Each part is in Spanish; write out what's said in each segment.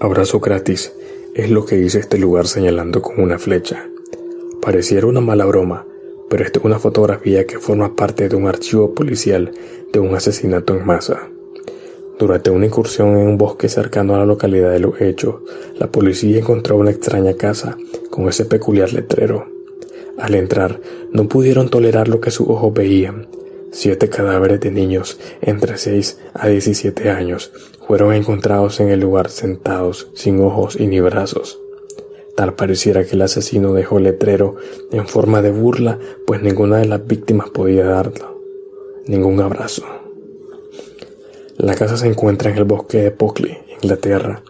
Abrazo gratis es lo que dice este lugar señalando con una flecha. Pareciera una mala broma, pero esta es una fotografía que forma parte de un archivo policial de un asesinato en masa. Durante una incursión en un bosque cercano a la localidad de los hechos, la policía encontró una extraña casa con ese peculiar letrero. Al entrar, no pudieron tolerar lo que sus ojos veían. Siete cadáveres de niños entre 6 a 17 años fueron encontrados en el lugar sentados, sin ojos y ni brazos. Tal pareciera que el asesino dejó el letrero en forma de burla, pues ninguna de las víctimas podía darlo. Ningún abrazo. La casa se encuentra en el bosque de Pockley, Inglaterra,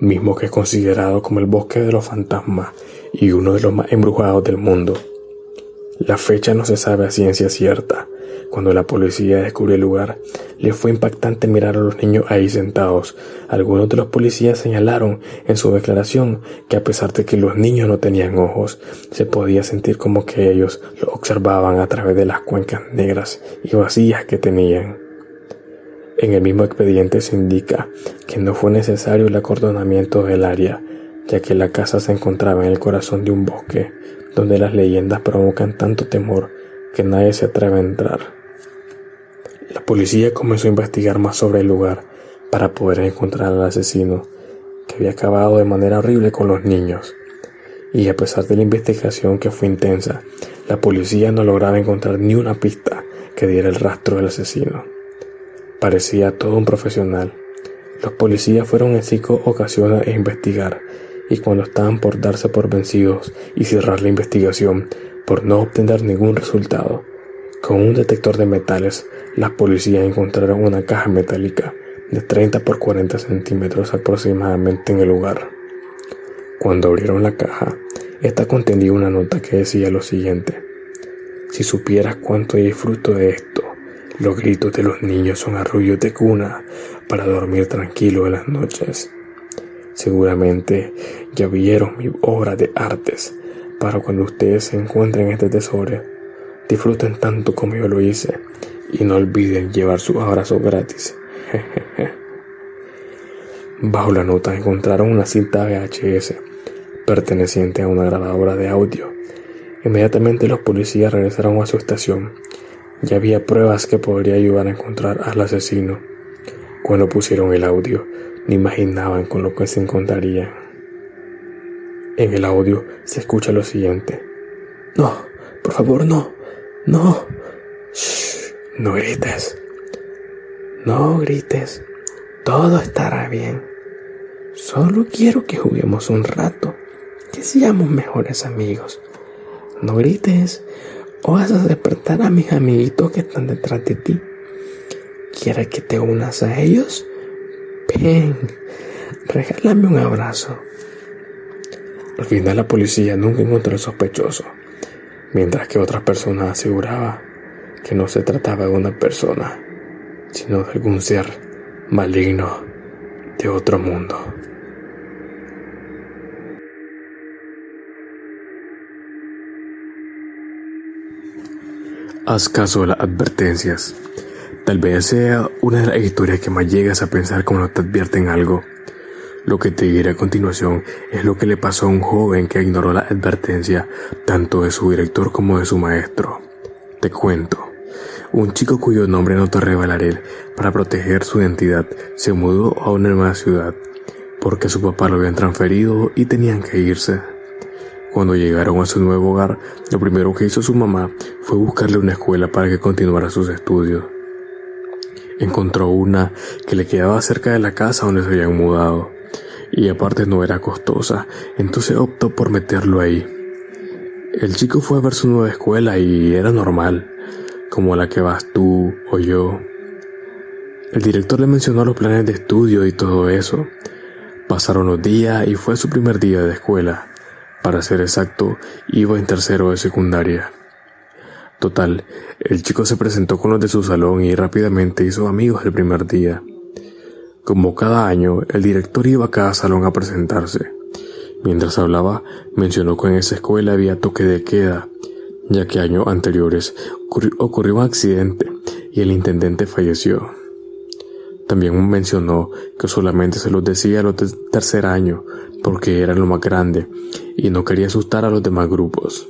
mismo que es considerado como el bosque de los fantasmas y uno de los más embrujados del mundo. La fecha no se sabe a ciencia cierta. Cuando la policía descubrió el lugar, le fue impactante mirar a los niños ahí sentados. Algunos de los policías señalaron en su declaración que a pesar de que los niños no tenían ojos, se podía sentir como que ellos lo observaban a través de las cuencas negras y vacías que tenían. En el mismo expediente se indica que no fue necesario el acordonamiento del área, ya que la casa se encontraba en el corazón de un bosque, donde las leyendas provocan tanto temor que nadie se atreve a entrar. La policía comenzó a investigar más sobre el lugar para poder encontrar al asesino, que había acabado de manera horrible con los niños. Y a pesar de la investigación que fue intensa, la policía no lograba encontrar ni una pista que diera el rastro del asesino. Parecía todo un profesional. Los policías fueron en cinco ocasiones a investigar y cuando estaban por darse por vencidos y cerrar la investigación por no obtener ningún resultado, con un detector de metales, las policías encontraron una caja metálica de 30 por 40 centímetros aproximadamente en el lugar. Cuando abrieron la caja, esta contenía una nota que decía lo siguiente: Si supieras cuánto disfruto de esto, los gritos de los niños son arrullos de cuna para dormir tranquilo en las noches. Seguramente ya vieron mi obra de artes para cuando ustedes encuentren este tesoro. Disfruten tanto como yo lo hice y no olviden llevar su abrazo gratis. Bajo la nota encontraron una cinta VHS perteneciente a una grabadora de audio. Inmediatamente los policías regresaron a su estación ya había pruebas que podría ayudar a encontrar al asesino. Cuando pusieron el audio, ni imaginaban con lo que se encontraría. En el audio se escucha lo siguiente. No, por favor, no, no. Shh, no grites. No grites. Todo estará bien. Solo quiero que juguemos un rato, que seamos mejores amigos. No grites, o vas a despertar a mis amiguitos que están detrás de ti. ¿Quieres que te unas a ellos? Ven, regálame un abrazo. Al final la policía nunca encontró al sospechoso, mientras que otras personas aseguraban que no se trataba de una persona, sino de algún ser maligno de otro mundo. Haz caso a las advertencias. Tal vez sea una de las historias que más llegas a pensar cuando te advierten algo. Lo que te diré a continuación es lo que le pasó a un joven que ignoró la advertencia tanto de su director como de su maestro. Te cuento. Un chico cuyo nombre no te revelaré para proteger su identidad se mudó a una nueva ciudad porque su papá lo habían transferido y tenían que irse. Cuando llegaron a su nuevo hogar, lo primero que hizo su mamá fue buscarle una escuela para que continuara sus estudios. Encontró una que le quedaba cerca de la casa donde se habían mudado, y aparte no era costosa, entonces optó por meterlo ahí. El chico fue a ver su nueva escuela y era normal, como la que vas tú o yo. El director le mencionó los planes de estudio y todo eso. Pasaron los días y fue su primer día de escuela. Para ser exacto, iba en tercero de secundaria. Total, el chico se presentó con los de su salón y rápidamente hizo amigos el primer día. Como cada año, el director iba a cada salón a presentarse. Mientras hablaba, mencionó que en esa escuela había toque de queda, ya que años anteriores ocurrió un accidente y el intendente falleció. También mencionó que solamente se los decía a los de tercer año porque eran lo más grande y no quería asustar a los demás grupos.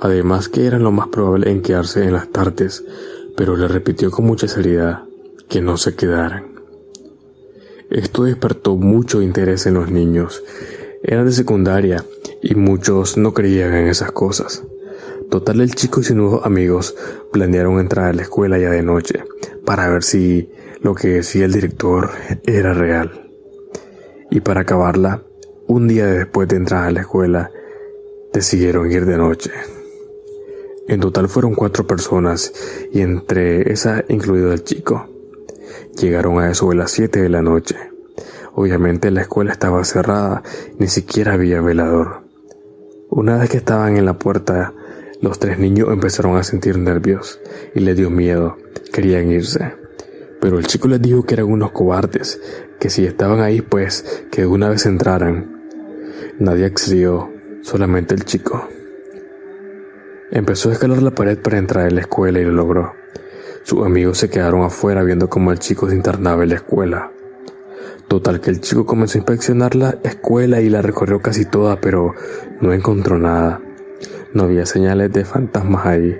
Además que eran lo más probable en quedarse en las tardes, pero le repitió con mucha seriedad que no se quedaran. Esto despertó mucho interés en los niños. Era de secundaria y muchos no creían en esas cosas. Total, el chico y sus nuevos amigos planearon entrar a la escuela ya de noche para ver si lo que decía el director era real. Y para acabarla, un día después de entrar a la escuela, decidieron ir de noche. En total fueron cuatro personas y entre esas incluido el chico. Llegaron a eso de las siete de la noche. Obviamente la escuela estaba cerrada, ni siquiera había velador. Una vez que estaban en la puerta, los tres niños empezaron a sentir nervios y les dio miedo, querían irse. Pero el chico les dijo que eran unos cobardes, que si estaban ahí pues que una vez entraran. Nadie accedió, solamente el chico. Empezó a escalar la pared para entrar en la escuela y lo logró. Sus amigos se quedaron afuera viendo cómo el chico se internaba en la escuela. Total que el chico comenzó a inspeccionar la escuela y la recorrió casi toda, pero no encontró nada. No había señales de fantasmas ahí.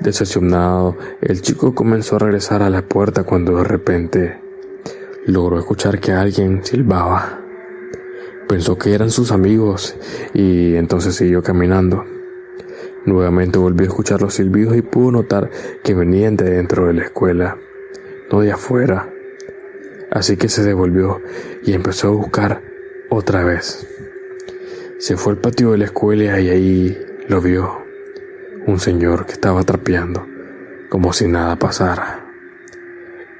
Decepcionado, el chico comenzó a regresar a la puerta cuando de repente logró escuchar que alguien silbaba. Pensó que eran sus amigos y entonces siguió caminando. Nuevamente volvió a escuchar los silbidos y pudo notar que venían de dentro de la escuela, no de afuera. Así que se devolvió y empezó a buscar otra vez. Se fue al patio de la escuela y ahí lo vio. Un señor que estaba trapeando, como si nada pasara.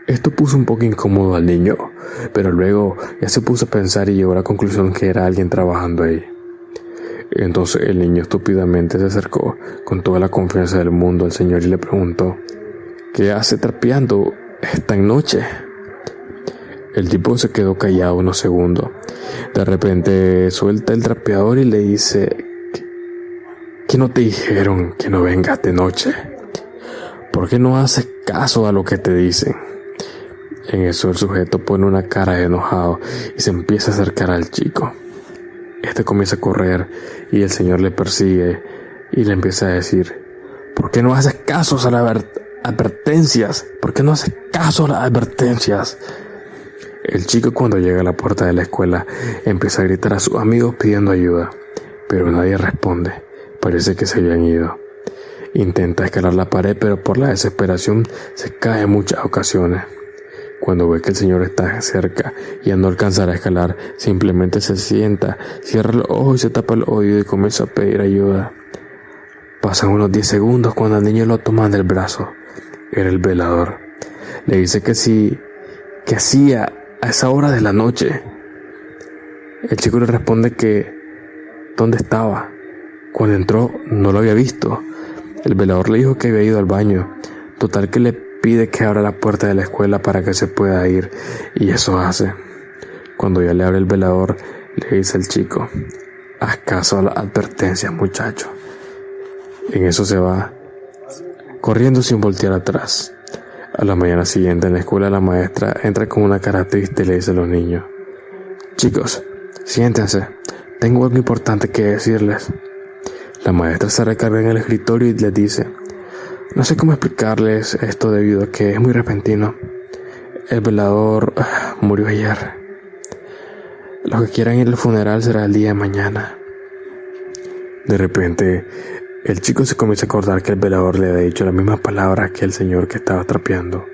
Esto puso un poco incómodo al niño, pero luego ya se puso a pensar y llegó a la conclusión que era alguien trabajando ahí. Entonces el niño estúpidamente se acercó con toda la confianza del mundo al señor y le preguntó, ¿qué hace trapeando esta noche? El tipo se quedó callado unos segundos. De repente suelta el trapeador y le dice, ¿que no te dijeron que no vengas de noche? ¿Por qué no haces caso a lo que te dicen? En eso el sujeto pone una cara de enojado y se empieza a acercar al chico. Este comienza a correr y el Señor le persigue y le empieza a decir, ¿por qué no haces caso a las advertencias? ¿Por qué no haces caso a las advertencias? El chico cuando llega a la puerta de la escuela empieza a gritar a sus amigos pidiendo ayuda, pero nadie responde. Parece que se habían ido. Intenta escalar la pared, pero por la desesperación se cae en muchas ocasiones. Cuando ve que el Señor está cerca y ya no alcanzará a escalar, simplemente se sienta, cierra los ojos y se tapa el oído y comienza a pedir ayuda. Pasan unos 10 segundos cuando el niño lo toma del brazo. Era el velador. Le dice que sí, que hacía a esa hora de la noche. El chico le responde que dónde estaba. Cuando entró no lo había visto. El velador le dijo que había ido al baño. Total que le pide que abra la puerta de la escuela para que se pueda ir y eso hace. Cuando ya le abre el velador, le dice el chico, haz caso a la advertencia muchacho. En eso se va, corriendo sin voltear atrás. A la mañana siguiente en la escuela la maestra entra con una cara triste y le dice a los niños, chicos, siéntense, tengo algo importante que decirles. La maestra se recarga en el escritorio y les dice, no sé cómo explicarles esto debido a que es muy repentino. El velador ah, murió ayer. Los que quieran ir al funeral será el día de mañana. De repente, el chico se comienza a acordar que el velador le había dicho la misma palabra que el señor que estaba trapeando.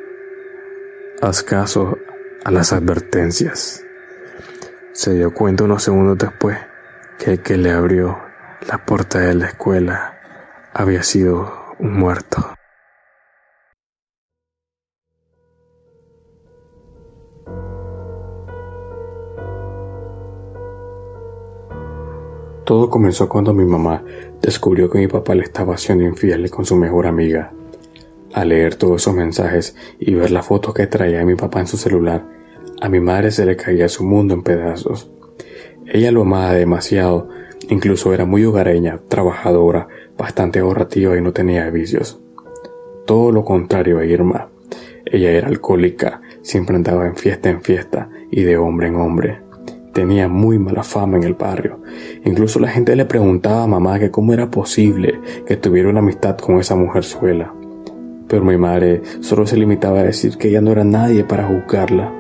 Haz caso a las advertencias. Se dio cuenta unos segundos después que el que le abrió la puerta de la escuela había sido muerto. Todo comenzó cuando mi mamá descubrió que mi papá le estaba haciendo infiel con su mejor amiga. Al leer todos esos mensajes y ver la foto que traía mi papá en su celular, a mi madre se le caía su mundo en pedazos. Ella lo amaba demasiado, incluso era muy hogareña, trabajadora, bastante ahorrativa y no tenía vicios. Todo lo contrario a Irma. Ella era alcohólica, siempre andaba en fiesta en fiesta y de hombre en hombre. Tenía muy mala fama en el barrio. Incluso la gente le preguntaba a mamá que cómo era posible que tuviera una amistad con esa mujer suela. Pero mi madre solo se limitaba a decir que ella no era nadie para juzgarla.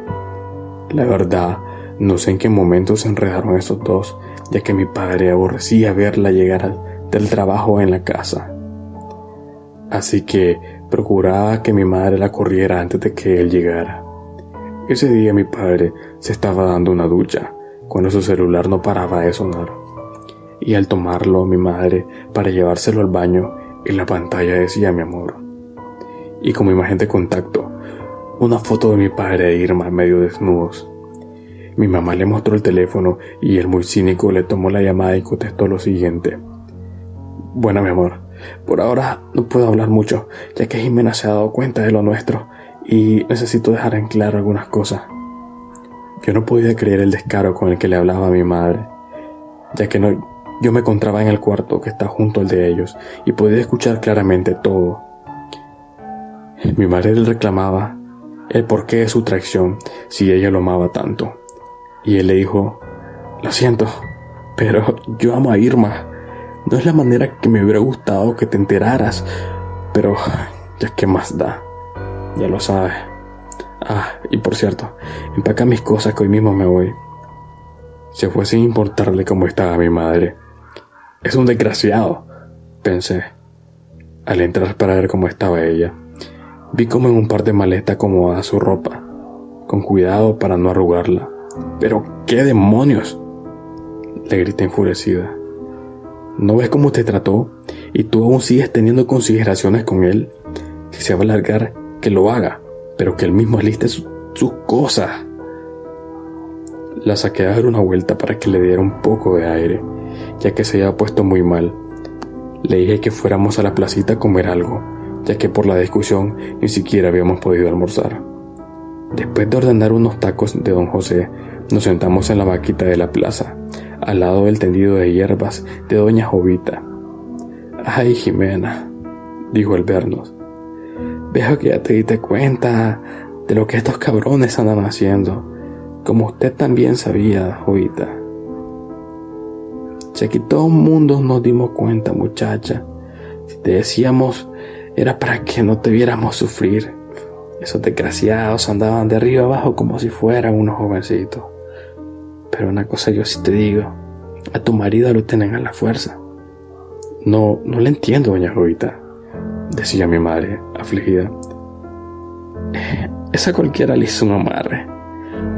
La verdad, no sé en qué momento se enredaron esos dos, ya que mi padre aborrecía verla llegar del trabajo en la casa. Así que procuraba que mi madre la corriera antes de que él llegara. Ese día mi padre se estaba dando una ducha cuando su celular no paraba de sonar. Y al tomarlo mi madre para llevárselo al baño, en la pantalla decía mi amor. Y como imagen de contacto, una foto de mi padre e Irma medio desnudos. Mi mamá le mostró el teléfono y él muy cínico le tomó la llamada y contestó lo siguiente. Bueno, mi amor, por ahora no puedo hablar mucho, ya que Jimena se ha dado cuenta de lo nuestro y necesito dejar en claro algunas cosas. Yo no podía creer el descaro con el que le hablaba a mi madre, ya que yo me encontraba en el cuarto que está junto al de ellos y podía escuchar claramente todo. Mi madre le reclamaba el porqué de su traición si ella lo amaba tanto. Y él le dijo, lo siento, pero yo amo a Irma. No es la manera que me hubiera gustado que te enteraras, pero ya que más da, ya lo sabes. Ah, y por cierto, empaca mis cosas que hoy mismo me voy. Se fue sin importarle cómo estaba mi madre. Es un desgraciado, pensé. Al entrar para ver cómo estaba ella, vi como en un par de maletas acomoda su ropa, con cuidado para no arrugarla. Pero, ¿qué demonios? Le grité enfurecida. ¿No ves cómo te trató? Y tú aún sigues teniendo consideraciones con él. Si se va a largar, que lo haga pero que él mismo aliste sus cosas. La saqué a dar una vuelta para que le diera un poco de aire, ya que se había puesto muy mal. Le dije que fuéramos a la placita a comer algo, ya que por la discusión ni siquiera habíamos podido almorzar. Después de ordenar unos tacos de don José, nos sentamos en la vaquita de la plaza, al lado del tendido de hierbas de doña Jovita. Ay, Jimena, dijo el vernos, Veo que ya te diste cuenta de lo que estos cabrones andan haciendo, como usted también sabía, Jovita. Sé que todo el mundo nos dimos cuenta, muchacha. Si te decíamos, era para que no te viéramos sufrir. Esos desgraciados andaban de arriba abajo como si fueran unos jovencitos. Pero una cosa yo sí te digo, a tu marido lo tienen a la fuerza. No, no le entiendo, doña Jovita decía mi madre, afligida. Esa cualquiera le hizo un amarre.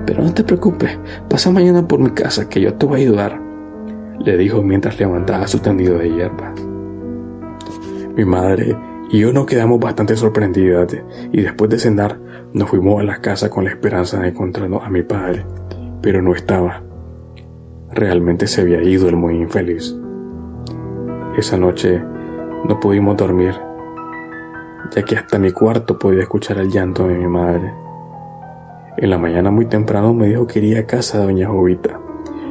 Pero no te preocupes, pasa mañana por mi casa que yo te voy a ayudar, le dijo mientras levantaba su tendido de hierba. Mi madre y yo nos quedamos bastante sorprendidas y después de cenar nos fuimos a la casa con la esperanza de encontrarnos a mi padre, pero no estaba. Realmente se había ido el muy infeliz. Esa noche no pudimos dormir ya que hasta mi cuarto podía escuchar el llanto de mi madre. En la mañana muy temprano me dijo que iría a casa de doña Jovita,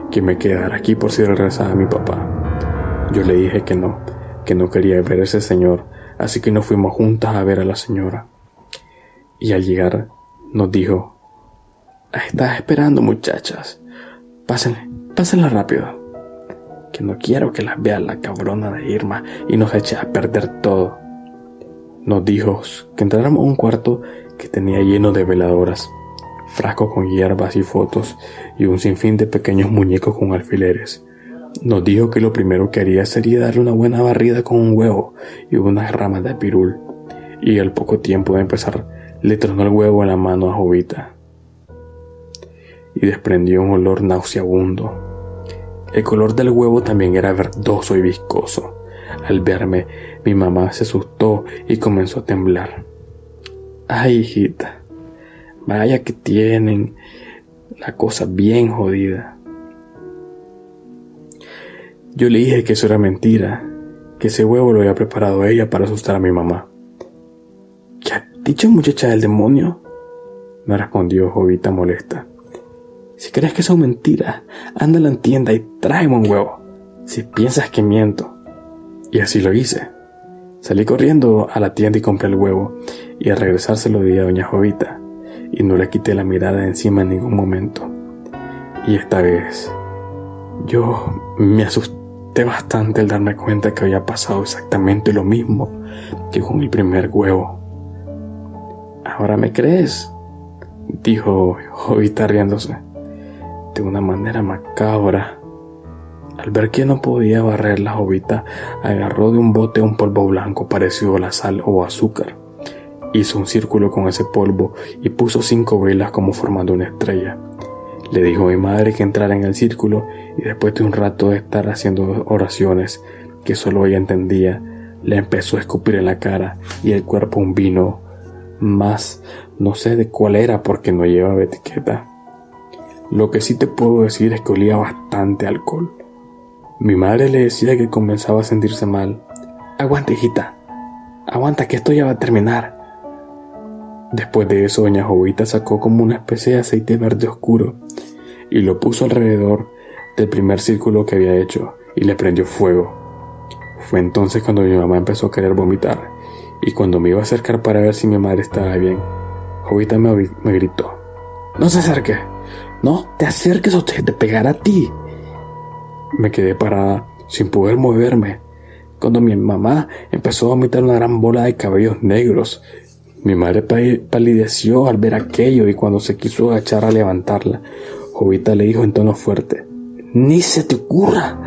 que me quedara aquí por si regresaba mi papá. Yo le dije que no, que no quería ver a ese señor, así que nos fuimos juntas a ver a la señora. Y al llegar nos dijo, estás esperando muchachas, pásenle, pásenla rápido, que no quiero que las vea la cabrona de Irma y nos eche a perder todo. Nos dijo que entráramos a un cuarto que tenía lleno de veladoras, frascos con hierbas y fotos y un sinfín de pequeños muñecos con alfileres. Nos dijo que lo primero que haría sería darle una buena barrida con un huevo y unas ramas de pirul. Y al poco tiempo de empezar, le tronó el huevo en la mano a Jovita. Y desprendió un olor nauseabundo. El color del huevo también era verdoso y viscoso. Al verme, mi mamá se asustó y comenzó a temblar. Ay, hijita, vaya que tienen la cosa bien jodida. Yo le dije que eso era mentira, que ese huevo lo había preparado ella para asustar a mi mamá. ¿Qué ha dicho muchacha del demonio? Me respondió Jovita molesta. Si crees que son mentiras, anda a la tienda y tráeme un huevo. Si piensas que miento. Y así lo hice. Salí corriendo a la tienda y compré el huevo, y al regresar se lo di a doña Jovita y no le quité la mirada encima en ningún momento. Y esta vez yo me asusté bastante al darme cuenta que había pasado exactamente lo mismo que con el primer huevo. ¿Ahora me crees? dijo Jovita riéndose, de una manera macabra. Al ver que no podía barrer la jovita, agarró de un bote un polvo blanco parecido a la sal o azúcar. Hizo un círculo con ese polvo y puso cinco velas como formando una estrella. Le dijo a mi madre que entrara en el círculo y después de un rato de estar haciendo oraciones que solo ella entendía, le empezó a escupir en la cara y el cuerpo un vino más, no sé de cuál era porque no llevaba etiqueta. Lo que sí te puedo decir es que olía bastante alcohol. Mi madre le decía que comenzaba a sentirse mal. Aguanta, hijita. Aguanta, que esto ya va a terminar. Después de eso, doña Jovita sacó como una especie de aceite verde oscuro y lo puso alrededor del primer círculo que había hecho y le prendió fuego. Fue entonces cuando mi mamá empezó a querer vomitar y cuando me iba a acercar para ver si mi madre estaba bien, Jovita me, me gritó, no se acerque, no te acerques o te, te pegará a ti. Me quedé parada sin poder moverme cuando mi mamá empezó a vomitar una gran bola de cabellos negros mi madre palideció al ver aquello y cuando se quiso agachar a levantarla, Jovita le dijo en tono fuerte, Ni se te ocurra.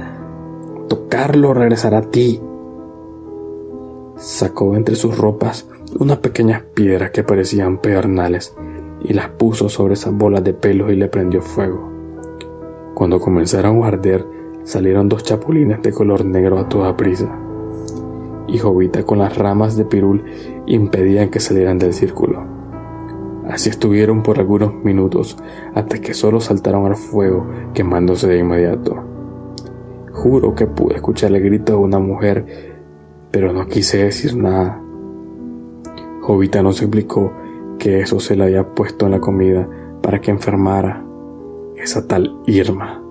Tocarlo regresará a ti. Sacó entre sus ropas unas pequeñas piedras que parecían pedernales y las puso sobre esas bolas de pelo y le prendió fuego. Cuando comenzaron a arder, salieron dos chapulines de color negro a toda prisa y Jovita con las ramas de pirul impedían que salieran del círculo. Así estuvieron por algunos minutos hasta que solo saltaron al fuego quemándose de inmediato. Juro que pude escuchar el grito de una mujer, pero no quise decir nada. Jovita nos explicó que eso se le había puesto en la comida para que enfermara esa tal Irma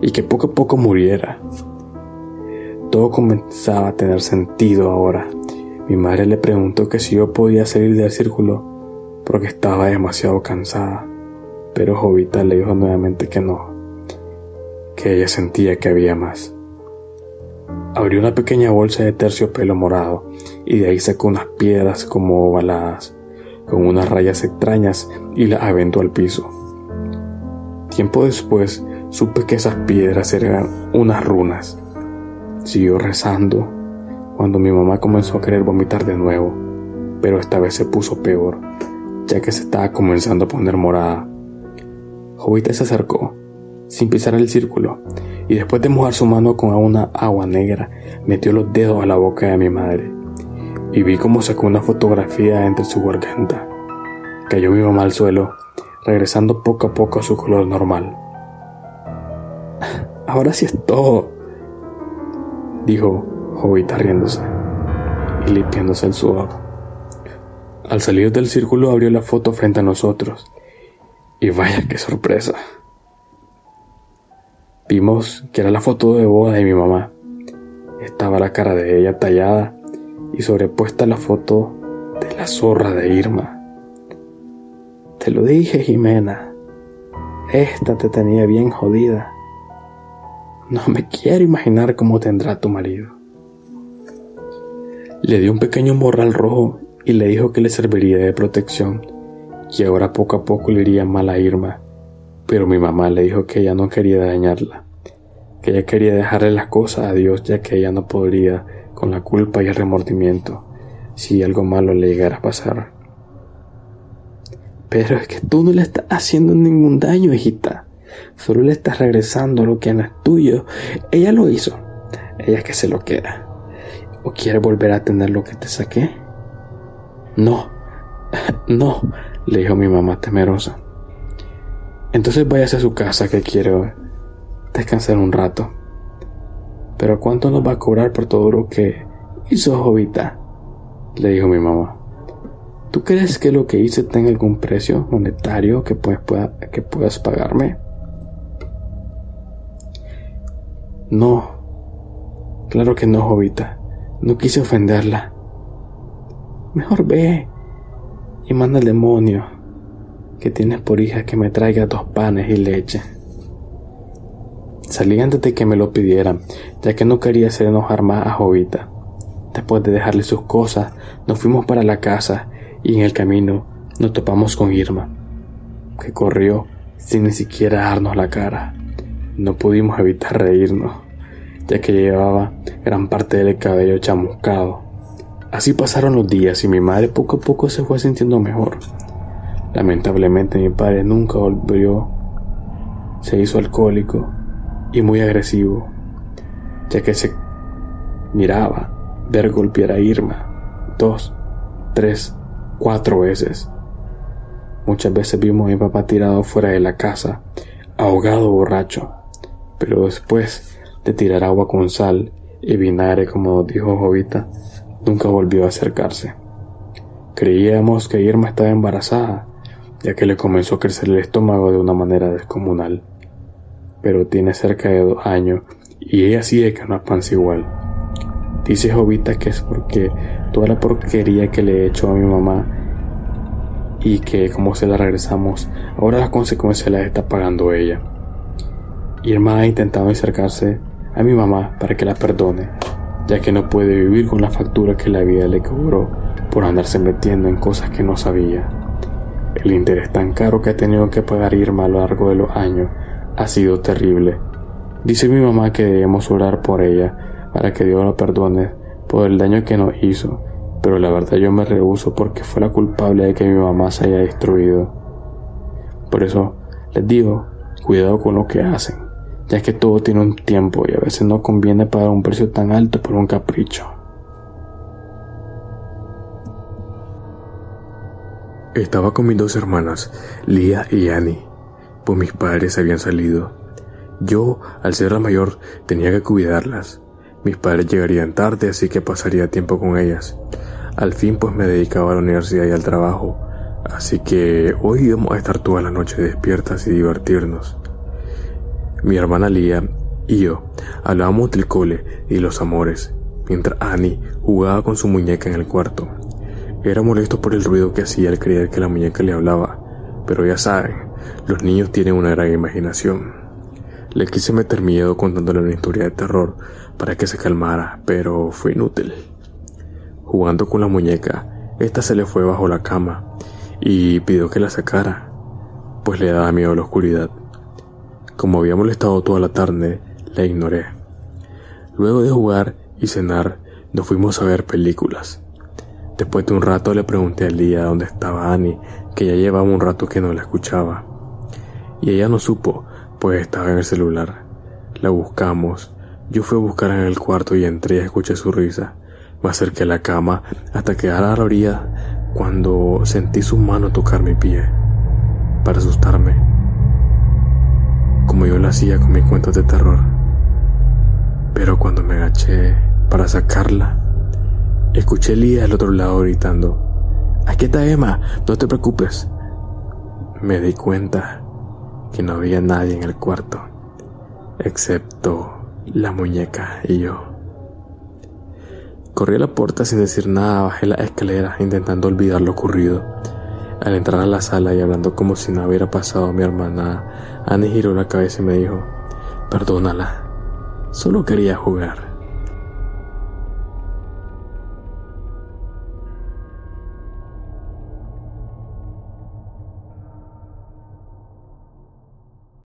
y que poco a poco muriera. Todo comenzaba a tener sentido ahora. Mi madre le preguntó que si yo podía salir del círculo porque estaba demasiado cansada, pero Jovita le dijo nuevamente que no, que ella sentía que había más. Abrió una pequeña bolsa de terciopelo morado y de ahí sacó unas piedras como ovaladas, con unas rayas extrañas y las aventó al piso. Tiempo después supe que esas piedras eran unas runas Siguió rezando cuando mi mamá comenzó a querer vomitar de nuevo, pero esta vez se puso peor, ya que se estaba comenzando a poner morada. Jovita se acercó, sin pisar el círculo, y después de mojar su mano con una agua negra, metió los dedos a la boca de mi madre, y vi cómo sacó una fotografía entre su garganta. Cayó mi mamá al suelo, regresando poco a poco a su color normal. Ahora sí es todo, dijo Jovita riéndose y limpiándose el sudor. Al salir del círculo abrió la foto frente a nosotros y vaya qué sorpresa. Vimos que era la foto de boda de mi mamá. Estaba la cara de ella tallada y sobrepuesta la foto de la zorra de Irma. Te lo dije, Jimena. Esta te tenía bien jodida. No me quiero imaginar cómo tendrá tu marido. Le dio un pequeño morral rojo y le dijo que le serviría de protección, que ahora poco a poco le iría mal a Irma, pero mi mamá le dijo que ella no quería dañarla, que ella quería dejarle las cosas a Dios ya que ella no podría con la culpa y el remordimiento si algo malo le llegara a pasar. Pero es que tú no le estás haciendo ningún daño, hijita. Solo le estás regresando lo que no es tuyo. Ella lo hizo. Ella es que se lo queda. ¿O quiere volver a tener lo que te saqué? No, no, le dijo mi mamá temerosa. Entonces váyase a su casa que quiero descansar un rato. Pero ¿cuánto nos va a cobrar por todo lo que hizo Jovita? Le dijo mi mamá. ¿Tú crees que lo que hice tenga algún precio monetario que, que puedas pagarme? No, claro que no, Jovita. No quise ofenderla. Mejor ve, y manda el demonio que tienes por hija que me traiga dos panes y leche. Salí antes de que me lo pidieran, ya que no quería hacer enojar más a Jovita. Después de dejarle sus cosas, nos fuimos para la casa y en el camino nos topamos con Irma, que corrió sin ni siquiera darnos la cara. No pudimos evitar reírnos, ya que llevaba gran parte del cabello chamuscado. Así pasaron los días y mi madre poco a poco se fue sintiendo mejor. Lamentablemente mi padre nunca volvió, se hizo alcohólico y muy agresivo, ya que se miraba ver golpear a Irma dos, tres, cuatro veces. Muchas veces vimos a mi papá tirado fuera de la casa, ahogado borracho, pero después de tirar agua con sal y vinagre como dijo Jovita, nunca volvió a acercarse. Creíamos que Irma estaba embarazada, ya que le comenzó a crecer el estómago de una manera descomunal. Pero tiene cerca de dos años y ella sigue que no panza igual. Dice Jovita que es porque toda la porquería que le he hecho a mi mamá y que como se la regresamos, ahora las consecuencias las está pagando ella. Irma ha intentado acercarse a mi mamá para que la perdone, ya que no puede vivir con la factura que la vida le cobró por andarse metiendo en cosas que no sabía. El interés tan caro que ha tenido que pagar Irma a lo largo de los años ha sido terrible. Dice mi mamá que debemos orar por ella para que Dios la perdone por el daño que nos hizo, pero la verdad yo me rehuso porque fue la culpable de que mi mamá se haya destruido. Por eso les digo, cuidado con lo que hacen, ya que todo tiene un tiempo y a veces no conviene pagar un precio tan alto por un capricho. Estaba con mis dos hermanas, Lía y Annie, pues mis padres habían salido. Yo, al ser la mayor, tenía que cuidarlas. Mis padres llegarían tarde, así que pasaría tiempo con ellas. Al fin pues me dedicaba a la universidad y al trabajo, así que hoy íbamos a estar toda la noche despiertas y divertirnos. Mi hermana Lía y yo hablábamos del cole y los amores, mientras Annie jugaba con su muñeca en el cuarto. Era molesto por el ruido que hacía al creer que la muñeca le hablaba, pero ya saben, los niños tienen una gran imaginación. Le quise meter miedo contándole una historia de terror para que se calmara, pero fue inútil. Jugando con la muñeca, esta se le fue bajo la cama y pidió que la sacara, pues le daba miedo a la oscuridad. Como había molestado toda la tarde, la ignoré. Luego de jugar y cenar, nos fuimos a ver películas. Después de un rato le pregunté al día dónde estaba Annie, que ya llevaba un rato que no la escuchaba. Y ella no supo, pues estaba en el celular. La buscamos. Yo fui a buscar en el cuarto y entré y escuché su risa. Me acerqué a la cama hasta quedar a la orilla cuando sentí su mano tocar mi pie para asustarme, como yo lo hacía con mis cuentos de terror. Pero cuando me agaché para sacarla, escuché a Lía al otro lado gritando, Aquí está Emma, no te preocupes. Me di cuenta que no había nadie en el cuarto, excepto la muñeca y yo. Corrí a la puerta sin decir nada, bajé la escalera intentando olvidar lo ocurrido. Al entrar a la sala y hablando como si no hubiera pasado, mi hermana Annie giró la cabeza y me dijo, perdónala, solo quería jugar.